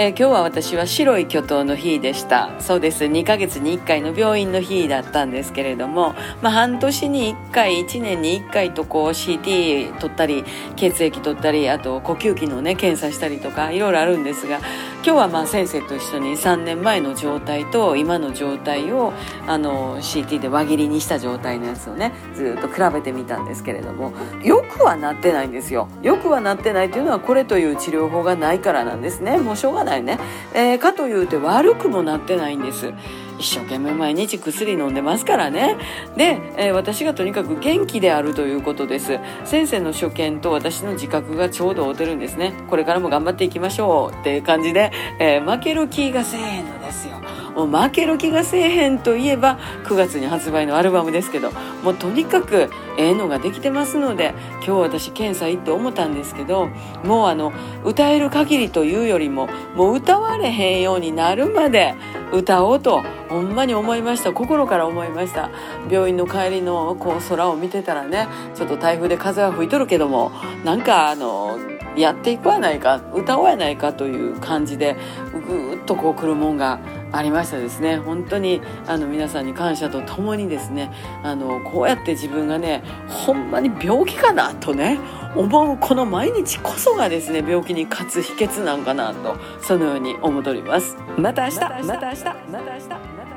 えー、今日は私は白い巨頭の日でした。そうです。2ヶ月に1回の病院の日だったんですけれども、まあ、半年に1回1年に1回とこう CT 取ったり血液取ったりあと呼吸器のね検査したりとかいろいろあるんですが今日はまあ先生と一緒に3年前の状態と今の状態をあの CT で輪切りにした状態のやつをねずっと比べてみたんですけれどもよくはなってないんですよ。よくはなってないというのはこれという治療法がないからなんですね。もうしょうがないね、えー、かというと悪くもなってないんです。一生懸命毎日薬飲んでますからね。で、えー、私がとにかく元気であるということです。先生の所見と私の自覚がちょうど合うてるんですね。これからも頑張っていきましょうっていう感じで、えー、負ける気がせえへんのですよ。もう負ける気がせえへんといえば9月に発売のアルバムですけどもうとにかくええのができてますので今日私検査行って思ったんですけどもうあの歌える限りというよりももう歌われへんようになるまで歌おうとほんまに思いました。心から思いました。病院の帰りのこう空を見てたらねちょっと台風で風は吹いとるけどもなんかあのやっていくはないか歌おうやないかという感じでぐーっとこう来るもんがありましたですね。本当にあの皆さんに感謝とともにですねあのこうやって自分がねほんまに病気かなとね思うこの毎日こそがですね病気に勝つ秘訣なんかなとそのように思っております。また明日。また明日。また明日